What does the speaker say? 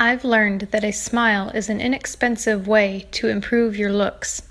I've learned that a smile is an inexpensive way to improve your looks.